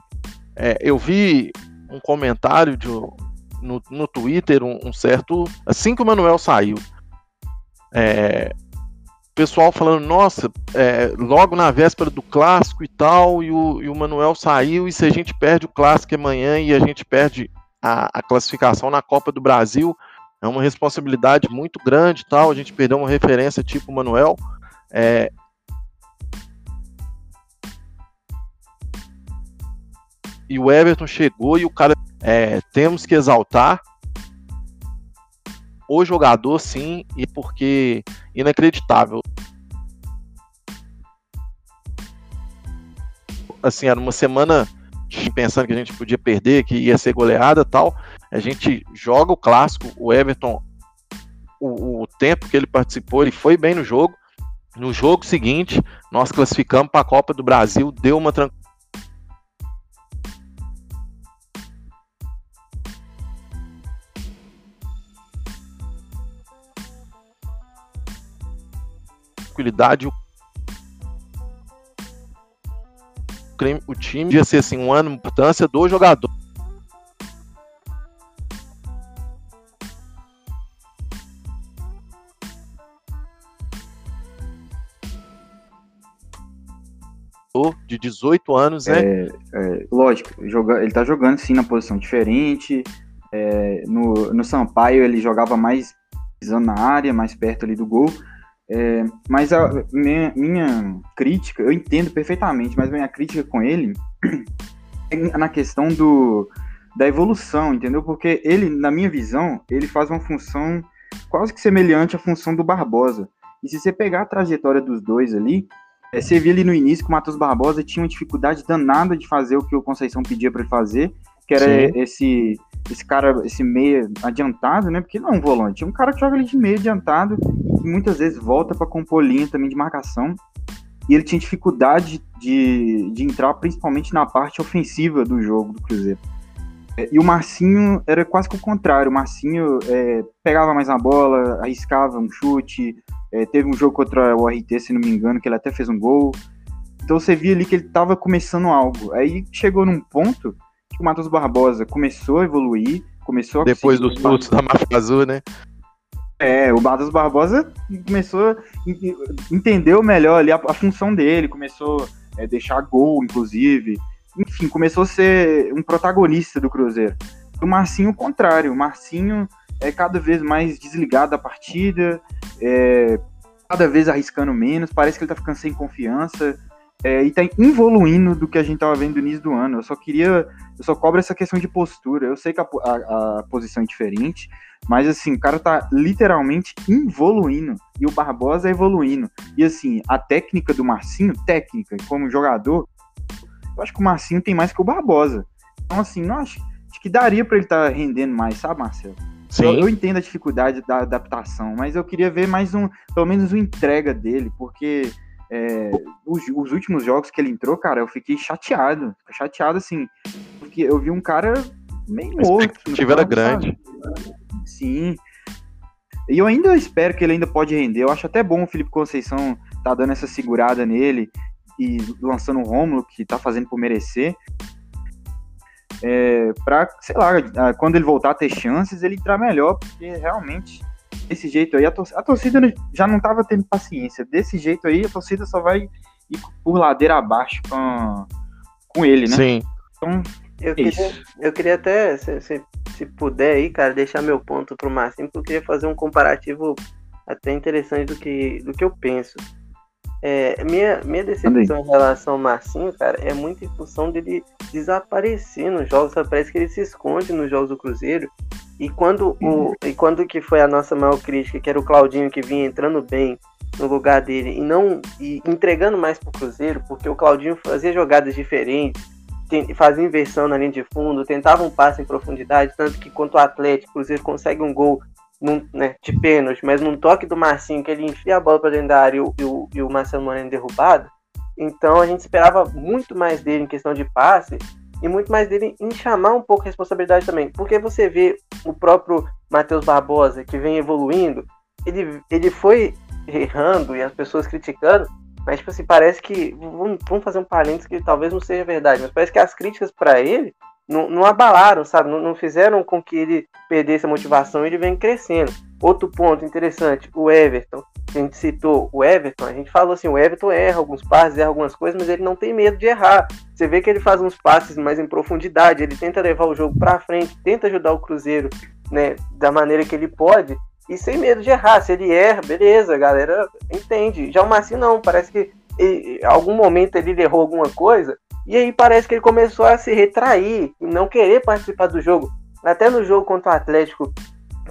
É, eu vi um comentário de, no, no Twitter, um, um, certo. Assim que o Manuel saiu. É, pessoal falando, nossa, é, logo na véspera do clássico e tal, e o, e o Manuel saiu, e se a gente perde o clássico amanhã e a gente perde a, a classificação na Copa do Brasil, é uma responsabilidade muito grande tal. A gente perdeu uma referência tipo o Manuel. É... E o Everton chegou e o cara. É, temos que exaltar o jogador, sim, e porque inacreditável. Assim, era uma semana pensando que a gente podia perder, que ia ser goleada tal. A gente joga o clássico, o Everton, o, o tempo que ele participou, ele foi bem no jogo. No jogo seguinte, nós classificamos para a Copa do Brasil, deu uma tranquilidade tranquilidade. O time ia ser assim, um ano importância do jogador. de 18 anos, né? É, é, lógico, joga, ele tá jogando sim na posição diferente. É, no, no Sampaio ele jogava mais pisando na área, mais perto ali do gol. É, mas a minha, minha, crítica, eu entendo perfeitamente, mas minha crítica com ele é na questão do, da evolução, entendeu? Porque ele, na minha visão, ele faz uma função quase que semelhante à função do Barbosa. E se você pegar a trajetória dos dois ali, é, você via ali no início que o Matheus Barbosa tinha uma dificuldade danada de fazer o que o Conceição pedia para ele fazer, que era esse esse cara, esse meia adiantado, né? Porque não é um volante, é um cara que joga ali de meia adiantado e muitas vezes volta para compor linha também de marcação. E ele tinha dificuldade de, de entrar principalmente na parte ofensiva do jogo do Cruzeiro. É, e o Marcinho era quase que o contrário. O Marcinho é, pegava mais na bola, arriscava um chute. É, teve um jogo contra o RT, se não me engano, que ele até fez um gol. Então você via ali que ele estava começando algo. Aí chegou num ponto que o Matheus Barbosa começou a evoluir, começou a Depois dos sustos da Máfia Azul, né? É, o Matheus Barbosa começou a entendeu melhor ali a, a função dele, começou a é, deixar gol, inclusive. Enfim, começou a ser um protagonista do Cruzeiro. O Marcinho, o contrário. O Marcinho é cada vez mais desligado da partida, é, cada vez arriscando menos, parece que ele tá ficando sem confiança é, e tá evoluindo do que a gente tava vendo no início do ano. Eu só queria, eu só cobro essa questão de postura. Eu sei que a, a, a posição é diferente, mas assim, o cara tá literalmente evoluindo e o Barbosa evoluindo. E assim, a técnica do Marcinho, técnica como jogador, eu acho que o Marcinho tem mais que o Barbosa. Então assim, não acho, acho que daria para ele estar tá rendendo mais, sabe, Marcelo? Sim. Eu, eu, entendo a dificuldade da adaptação, mas eu queria ver mais um, pelo menos uma entrega dele, porque é, os, os, últimos jogos que ele entrou, cara, eu fiquei chateado. Chateado, assim, porque eu vi um cara meio morto. A expectativa era grande. Sim. E eu ainda espero que ele ainda pode render. Eu acho até bom o Felipe Conceição tá dando essa segurada nele e lançando o Rômulo, que tá fazendo por merecer. É, pra, sei lá, quando ele voltar a ter chances, ele entrar melhor, porque realmente desse jeito aí, a, tor a torcida já não tava tendo paciência. Desse jeito aí, a torcida só vai ir por ladeira abaixo com, com ele, né? Sim. Então, eu, é queria, eu queria até, se, se, se, puder aí, cara, deixar meu ponto pro Marcinho, porque eu queria fazer um comparativo até interessante do que, do que eu penso. É, minha, minha decepção em relação ao Marcinho, cara, é muito em função dele desaparecer nos jogos. Parece que ele se esconde nos jogos do Cruzeiro. E quando, o, e quando que foi a nossa maior crítica, que era o Claudinho que vinha entrando bem no lugar dele e não e entregando mais pro Cruzeiro, porque o Claudinho fazia jogadas diferentes, fazia inversão na linha de fundo, tentava um passe em profundidade, tanto que quanto o Atlético, o Cruzeiro consegue um gol num, né, de pênalti, mas num toque do Marcinho, que ele enfia a bola para dentro da área o, e o, e o Marcelo Moreno derrubado. Então a gente esperava muito mais dele em questão de passe e muito mais dele em chamar um pouco a responsabilidade também. Porque você vê o próprio Matheus Barbosa, que vem evoluindo, ele, ele foi errando e as pessoas criticando, mas tipo assim, parece que. Vamos, vamos fazer um parênteses que talvez não seja verdade, mas parece que as críticas para ele não, não abalaram, sabe? Não, não, fizeram com que ele perdesse a motivação, ele vem crescendo. Outro ponto interessante, o Everton. A gente citou o Everton, a gente falou assim, o Everton erra alguns passes, erra algumas coisas, mas ele não tem medo de errar. Você vê que ele faz uns passes mais em profundidade, ele tenta levar o jogo para frente, tenta ajudar o Cruzeiro, né, da maneira que ele pode, e sem medo de errar. Se ele erra, beleza, a galera entende. Já o Marcinho não, parece que em algum momento ele errou alguma coisa, e aí parece que ele começou a se retrair e não querer participar do jogo. Até no jogo contra o Atlético,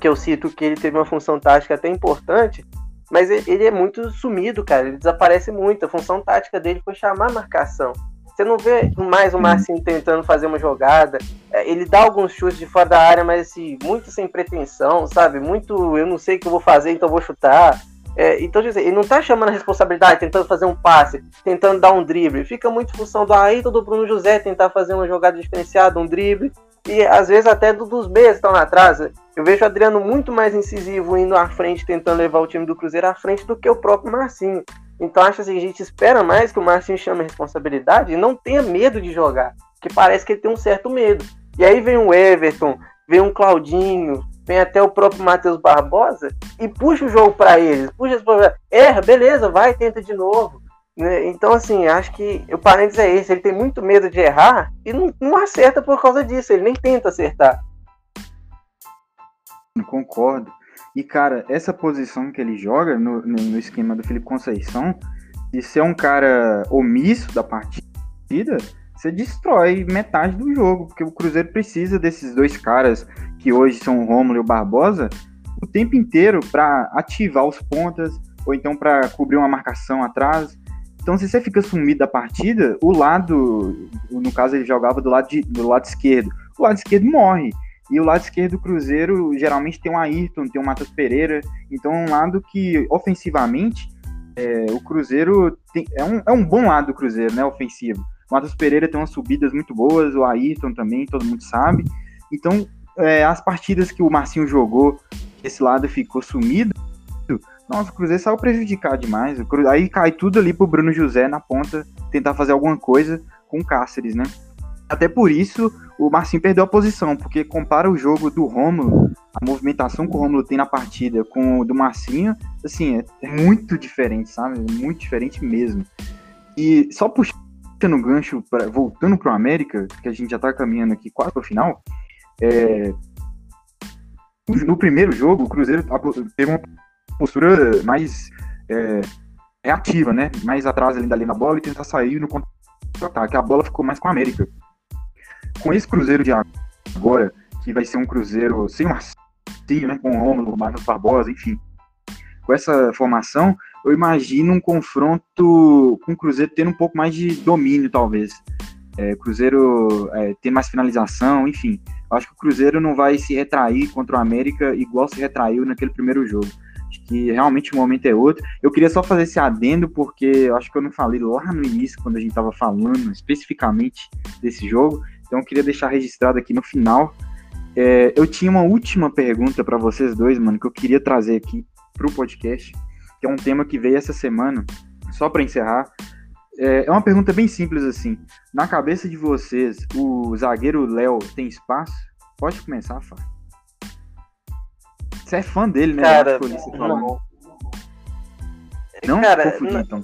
que eu cito que ele teve uma função tática até importante, mas ele é muito sumido, cara. Ele desaparece muito. A função tática dele foi chamar marcação. Você não vê mais o Marcinho tentando fazer uma jogada. É, ele dá alguns chutes de fora da área, mas assim, muito sem pretensão, sabe? Muito, eu não sei o que eu vou fazer, então vou chutar. É, então, dizer, ele não tá chamando a responsabilidade, tentando fazer um passe, tentando dar um drible. Fica muito função do Ayrton, do Bruno José tentar fazer uma jogada diferenciada, um drible. E às vezes até do, dos Bs estão lá atrás. Eu vejo o Adriano muito mais incisivo indo à frente, tentando levar o time do Cruzeiro à frente do que o próprio Marcinho. Então acho assim, a gente espera mais que o Marcinho chame a responsabilidade e não tenha medo de jogar. Que parece que ele tem um certo medo. E aí vem o Everton, vem um Claudinho, vem até o próprio Matheus Barbosa e puxa o jogo para eles. Puxa, erra, beleza, vai, tenta de novo. Né? Então, assim, acho que o parênteses é esse. Ele tem muito medo de errar e não, não acerta por causa disso. Ele nem tenta acertar. Concordo. E, cara, essa posição que ele joga no, no esquema do Felipe Conceição, de ser um cara omisso da partida, você destrói metade do jogo, porque o Cruzeiro precisa desses dois caras, que hoje são o Rômulo e o Barbosa, o tempo inteiro para ativar os pontas, ou então para cobrir uma marcação atrás. Então, se você fica sumido da partida, o lado, no caso ele jogava do lado, de, do lado esquerdo, o lado esquerdo morre. E o lado esquerdo do Cruzeiro geralmente tem um Ayrton, tem um Matheus Pereira. Então é um lado que, ofensivamente, é, o Cruzeiro tem, é, um, é um bom lado do Cruzeiro, né? Ofensivo. O Matheus Pereira tem umas subidas muito boas, o Ayrton também, todo mundo sabe. Então, é, as partidas que o Marcinho jogou, esse lado ficou sumido, nossa, o Cruzeiro saiu prejudicado demais. Aí cai tudo ali pro Bruno José na ponta tentar fazer alguma coisa com o Cáceres, né? Até por isso, o Marcinho perdeu a posição, porque compara o jogo do Rômulo, a movimentação que o Rômulo tem na partida com o do Marcinho, assim, é, é muito diferente, sabe? É muito diferente mesmo. E só puxando o gancho, pra, voltando pro América, que a gente já tá caminhando aqui quase pro final, é, no primeiro jogo, o Cruzeiro teve uma postura mais é, reativa, né? Mais atrás ali, ali na bola e tentar sair no contra-ataque. A bola ficou mais com a América com esse Cruzeiro de agora, que vai ser um Cruzeiro sem Marcinho, né, com o Romulo, Marcos Barbosa, enfim, com essa formação, eu imagino um confronto com o Cruzeiro tendo um pouco mais de domínio, talvez. É, Cruzeiro é, ter mais finalização, enfim. Acho que o Cruzeiro não vai se retrair contra o América igual se retraiu naquele primeiro jogo. Que realmente o momento é outro. Eu queria só fazer esse adendo, porque eu acho que eu não falei lá no início, quando a gente estava falando especificamente desse jogo. Então eu queria deixar registrado aqui no final. É, eu tinha uma última pergunta para vocês dois, mano, que eu queria trazer aqui pro podcast, que é um tema que veio essa semana, só para encerrar. É, é uma pergunta bem simples assim. Na cabeça de vocês, o zagueiro Léo tem espaço? Pode começar, Fá. Você é fã dele, né? Cara, não. Não? Cara, Confundi, não... então.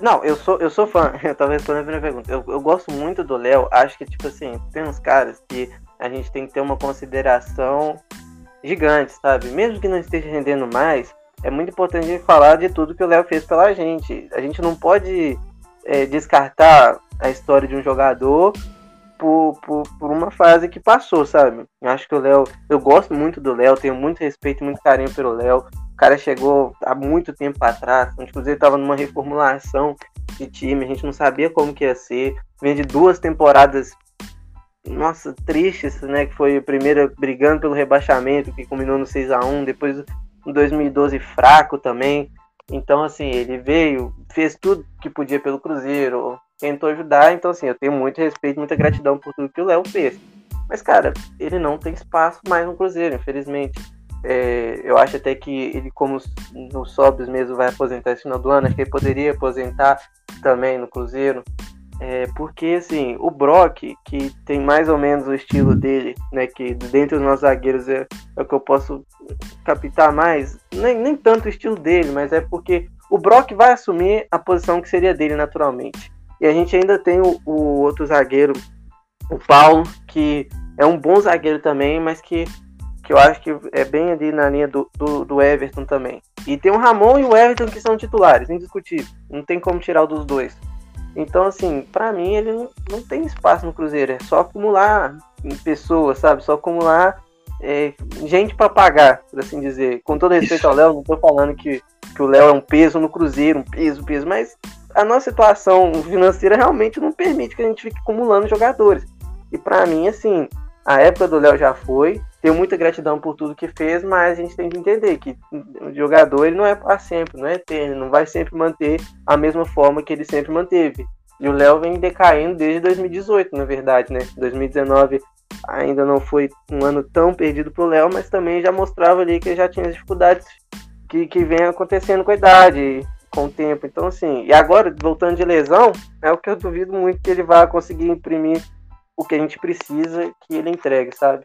Não, eu sou, eu sou fã. Eu tava respondendo a primeira pergunta. Eu, eu gosto muito do Léo. Acho que, tipo assim, tem uns caras que a gente tem que ter uma consideração gigante, sabe? Mesmo que não esteja rendendo mais, é muito importante falar de tudo que o Léo fez pela gente. A gente não pode é, descartar a história de um jogador por, por, por, uma fase que passou, sabe? Eu acho que o Léo. Eu gosto muito do Léo, tenho muito respeito, muito carinho pelo Léo cara chegou há muito tempo atrás, inclusive estava numa reformulação de time, a gente não sabia como que ia ser. Vem de duas temporadas, nossa, tristes, né? Que foi a primeira brigando pelo rebaixamento, que culminou no 6 a 1 depois em 2012 fraco também. Então, assim, ele veio, fez tudo que podia pelo Cruzeiro, tentou ajudar. Então, assim, eu tenho muito respeito, muita gratidão por tudo que o Léo fez. Mas, cara, ele não tem espaço mais no Cruzeiro, infelizmente. É, eu acho até que ele, como no Sobres mesmo vai aposentar esse final do ano, acho que ele poderia aposentar também no Cruzeiro. É, porque assim, o Brock, que tem mais ou menos o estilo dele, né? Que dentre os nossos zagueiros é, é o que eu posso captar mais, nem, nem tanto o estilo dele, mas é porque o Brock vai assumir a posição que seria dele naturalmente. E a gente ainda tem o, o outro zagueiro, o Paulo, que é um bom zagueiro também, mas que que eu acho que é bem ali na linha do, do, do, Everton também. E tem o Ramon e o Everton que são titulares, indiscutível. Não tem como tirar o dos dois. Então, assim, para mim ele não, não tem espaço no Cruzeiro. É só acumular pessoas, sabe? Só acumular é, gente para pagar, por assim dizer. Com todo respeito ao Léo, não tô falando que, que o Léo é um peso no Cruzeiro, um peso, peso, mas a nossa situação financeira realmente não permite que a gente fique acumulando jogadores. E para mim, assim, a época do Léo já foi. Tenho muita gratidão por tudo que fez, mas a gente tem que entender que o jogador ele não é para sempre, não é eterno, não vai sempre manter a mesma forma que ele sempre manteve. E o Léo vem decaindo desde 2018, na verdade, né? 2019 ainda não foi um ano tão perdido pro Léo, mas também já mostrava ali que ele já tinha as dificuldades que, que vem acontecendo com a idade, com o tempo. Então, assim, e agora, voltando de lesão, é o que eu duvido muito que ele vá conseguir imprimir o que a gente precisa que ele entregue, sabe?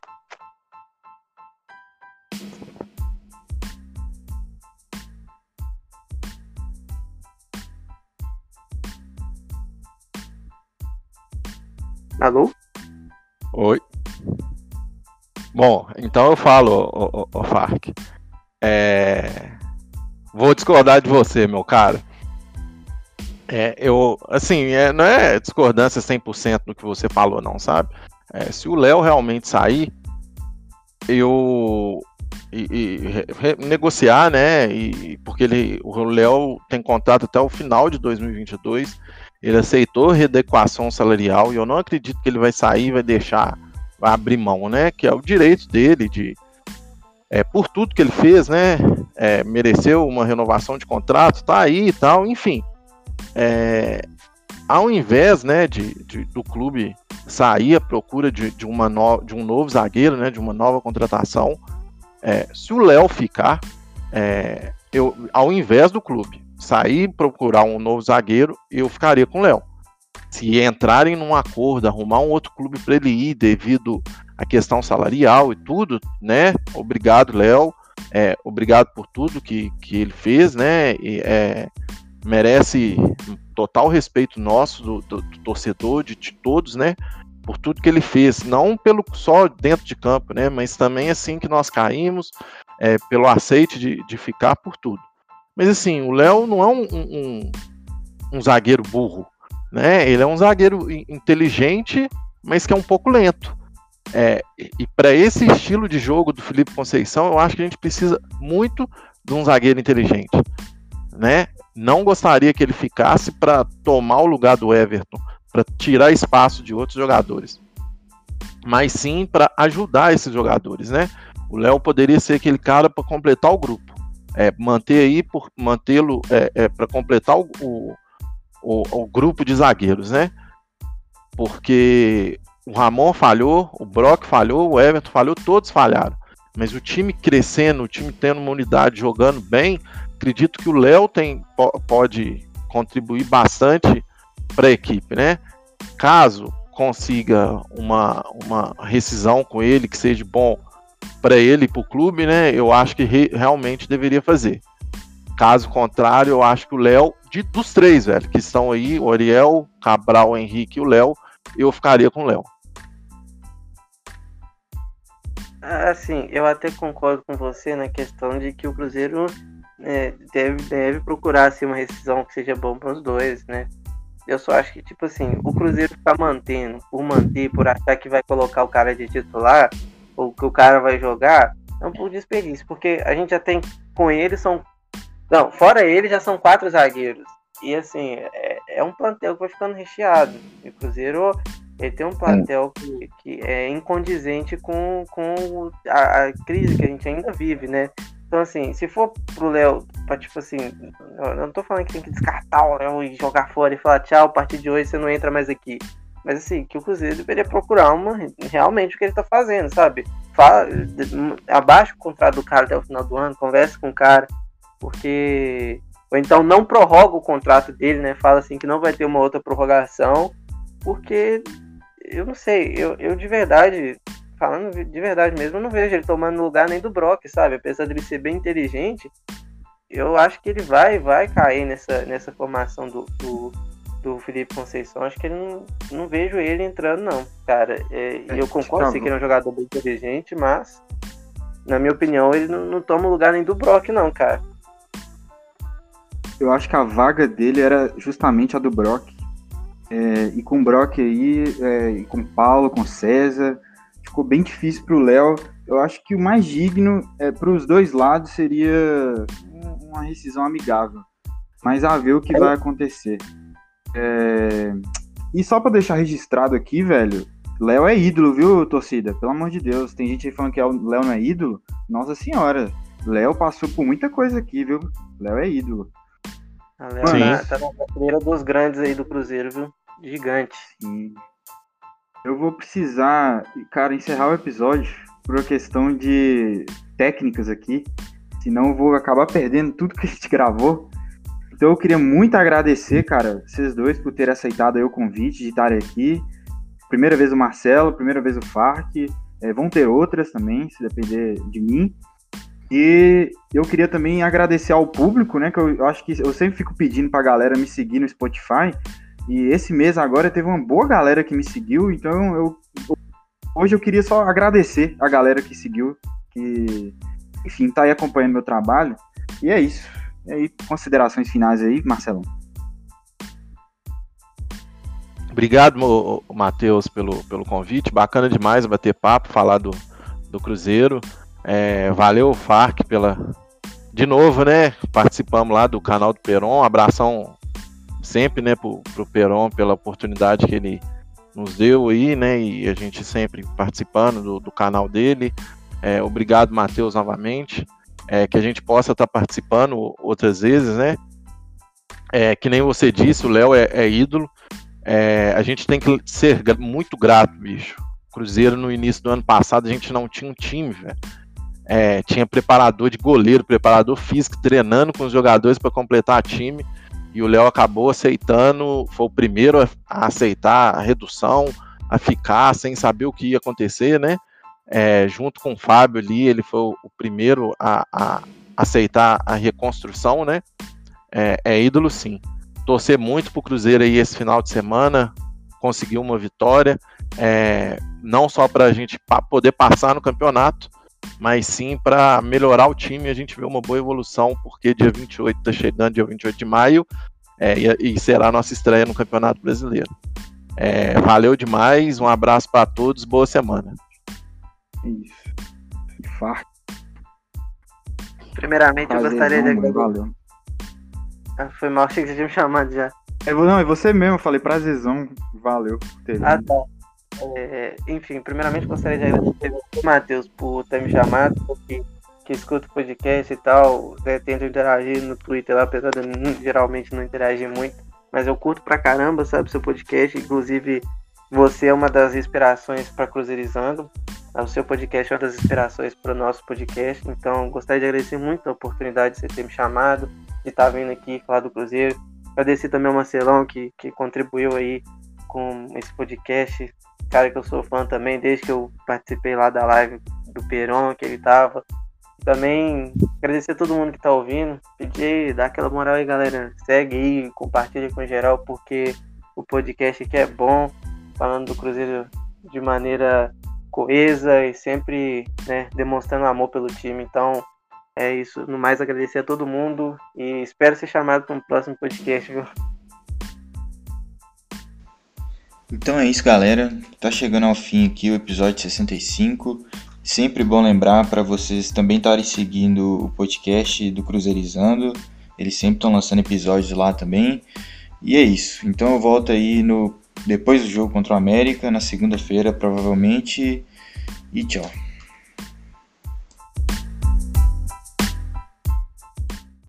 Alô? Oi. Bom, então eu falo, o, o, o. É... Vou discordar de você, meu cara. É, eu, assim, é, não é discordância 100% do que você falou, não, sabe? É, se o Léo realmente sair, eu. E, e re, negociar, né? E, porque ele, o Léo tem contrato até o final de 2022. Ele aceitou readequação salarial e eu não acredito que ele vai sair vai deixar, vai abrir mão, né? Que é o direito dele de. É, por tudo que ele fez, né? É, mereceu uma renovação de contrato, tá aí e tal, enfim é, ao invés né, de, de, do clube sair à procura de, de, uma no, de um novo zagueiro, né, de uma nova contratação, é, se o Léo ficar, é, eu, ao invés do clube sair procurar um novo zagueiro, eu ficaria com o Léo. Se entrarem num acordo, arrumar um outro clube para ele ir devido à questão salarial e tudo, né? Obrigado, Léo. É, obrigado por tudo que, que ele fez, né? E, é, merece total respeito nosso, do, do, do torcedor, de, de, todos, né? Por tudo que ele fez, não pelo só dentro de campo, né? Mas também assim que nós caímos, é, pelo aceite de, de ficar por tudo. Mas assim, o Léo não é um, um, um, zagueiro burro, né? Ele é um zagueiro inteligente, mas que é um pouco lento. É, e para esse estilo de jogo do Felipe Conceição, eu acho que a gente precisa muito de um zagueiro inteligente, né? Não gostaria que ele ficasse para tomar o lugar do Everton, para tirar espaço de outros jogadores, mas sim para ajudar esses jogadores, né? O Léo poderia ser aquele cara para completar o grupo, é, manter aí por mantê-lo é, é, para completar o, o, o, o grupo de zagueiros, né? Porque o Ramon falhou, o Brock falhou, o Everton falhou, todos falharam. Mas o time crescendo, o time tendo uma unidade jogando bem, acredito que o Léo tem pode contribuir bastante para a equipe, né? Caso consiga uma, uma rescisão com ele que seja bom para ele e para o clube, né? Eu acho que re, realmente deveria fazer. Caso contrário, eu acho que o Léo, dos três, velho, que estão aí, o Ariel, Cabral, o Henrique e o Léo, eu ficaria com o Léo. Assim, eu até concordo com você na questão de que o Cruzeiro é, deve, deve procurar assim, uma rescisão que seja bom para os dois, né? Eu só acho que, tipo assim, o Cruzeiro ficar mantendo, por manter, por achar que vai colocar o cara de titular, ou que o cara vai jogar, é um pouco de desperdício, porque a gente já tem com ele são. Não, fora ele já são quatro zagueiros. E assim, é, é um plantel que vai ficando recheado. E o Cruzeiro ele tem um plantel que, que é incondizente com, com a, a, crise que a gente ainda vive, né? Então, assim, se for pro Léo, pra tipo assim, eu não tô falando que tem que descartar o Léo e jogar fora e falar tchau, a partir de hoje você não entra mais aqui. Mas assim, que o Cruzeiro deveria procurar uma realmente o que ele tá fazendo, sabe? Fala, abaixa o contrato do cara até o final do ano, conversa com o cara, porque. Ou então não prorroga o contrato dele, né? Fala assim que não vai ter uma outra prorrogação, porque eu não sei, eu, eu de verdade falando de verdade mesmo, eu não vejo ele tomando lugar nem do Brock, sabe? Apesar dele ser bem inteligente, eu acho que ele vai vai cair nessa, nessa formação do, do, do Felipe Conceição. Acho que ele não, não vejo ele entrando, não, cara. É, é, eu concordo que ele é um jogador bem inteligente, mas, na minha opinião, ele não, não toma lugar nem do Brock, não, cara. Eu acho que a vaga dele era justamente a do Brock. É, e com o Brock aí, é, e com o Paulo, com o César, ficou bem difícil para o Léo. Eu acho que o mais digno é, para os dois lados seria uma rescisão amigável. Mas a ver o que vai acontecer. É... E só pra deixar registrado aqui, velho, Léo é ídolo, viu, torcida? Pelo amor de Deus. Tem gente aí falando que o Léo não é ídolo. Nossa senhora. Léo passou por muita coisa aqui, viu? Léo é ídolo. A Léo tá, tá na prateleira dos grandes aí do Cruzeiro, viu? Gigante. Sim. Eu vou precisar, cara, encerrar o episódio por uma questão de técnicas aqui. Senão eu vou acabar perdendo tudo que a gente gravou. Então eu queria muito agradecer, cara, vocês dois por terem aceitado o convite de estarem aqui. Primeira vez o Marcelo, primeira vez o Farc. É, vão ter outras também, se depender de mim. E eu queria também agradecer ao público, né? Que eu, eu acho que eu sempre fico pedindo pra galera me seguir no Spotify. E esse mês agora teve uma boa galera que me seguiu, então eu, hoje eu queria só agradecer a galera que seguiu, que enfim, tá aí acompanhando meu trabalho. E é isso. E aí, considerações finais aí, Marcelão. Obrigado, Matheus, pelo, pelo convite. Bacana demais bater papo, falar do, do Cruzeiro. É, valeu, Farc, pela. De novo, né? Participamos lá do canal do Peron. Abração sempre, né, pro, pro Peron pela oportunidade que ele nos deu aí, né? E a gente sempre participando do, do canal dele. É, obrigado, Matheus, novamente. É, que a gente possa estar tá participando outras vezes, né? É, que nem você disse, o Léo é, é ídolo. É, a gente tem que ser muito grato, bicho. Cruzeiro, no início do ano passado, a gente não tinha um time, velho. É, tinha preparador de goleiro, preparador físico, treinando com os jogadores para completar time. E o Léo acabou aceitando, foi o primeiro a, aceitar a redução, a ficar sem saber o que ia acontecer, né? É, junto com o Fábio ali, ele foi o, primeiro a, a, aceitar a reconstrução, né? É, é ídolo sim torcer muito para o Cruzeiro aí esse final de semana, conseguir uma vitória, é, não só para a gente poder passar no campeonato, mas sim para melhorar o time a gente ver uma boa evolução, porque dia 28 está chegando, dia 28 de maio, é, e, e, será a nossa estreia no Campeonato Brasileiro. É, valeu demais, um abraço para todos, boa semana. Isso. Infarto. Primeiramente, eu gostaria de agradecer. Ah, foi mal, achei que você tinha me chamado já. É, não, é você mesmo, eu falei prazerzão, valeu por ter Ah, tá. É, enfim, primeiramente gostaria de agradecer ao Matheus por ter me chamado, porque que escuta o podcast e tal, né, tento interagir no Twitter lá, apesar de eu geralmente não interagir muito, mas eu curto pra caramba, sabe, seu podcast, inclusive você é uma das inspirações para Cruzeirizando, o seu podcast é uma das inspirações para o nosso podcast, então gostaria de agradecer muito a oportunidade de você ter me chamado, de estar tá vindo aqui falar do Cruzeiro. Agradecer também ao Marcelão que, que contribuiu aí com esse podcast. Cara que eu sou fã também, desde que eu participei lá da live do Peron, que ele tava. Também agradecer a todo mundo que tá ouvindo. Pedir, dar aquela moral aí, galera. Segue aí, compartilha com geral, porque o podcast aqui é bom, falando do Cruzeiro de maneira coesa e sempre né, demonstrando amor pelo time. Então, é isso. No mais, agradecer a todo mundo e espero ser chamado para um próximo podcast, viu? Então é isso, galera. Tá chegando ao fim aqui o episódio 65. Sempre bom lembrar para vocês também estarem seguindo o podcast do Cruzeirizando. Eles sempre estão lançando episódios lá também. E é isso. Então eu volto aí no depois do jogo contra o América, na segunda-feira, provavelmente. E tchau.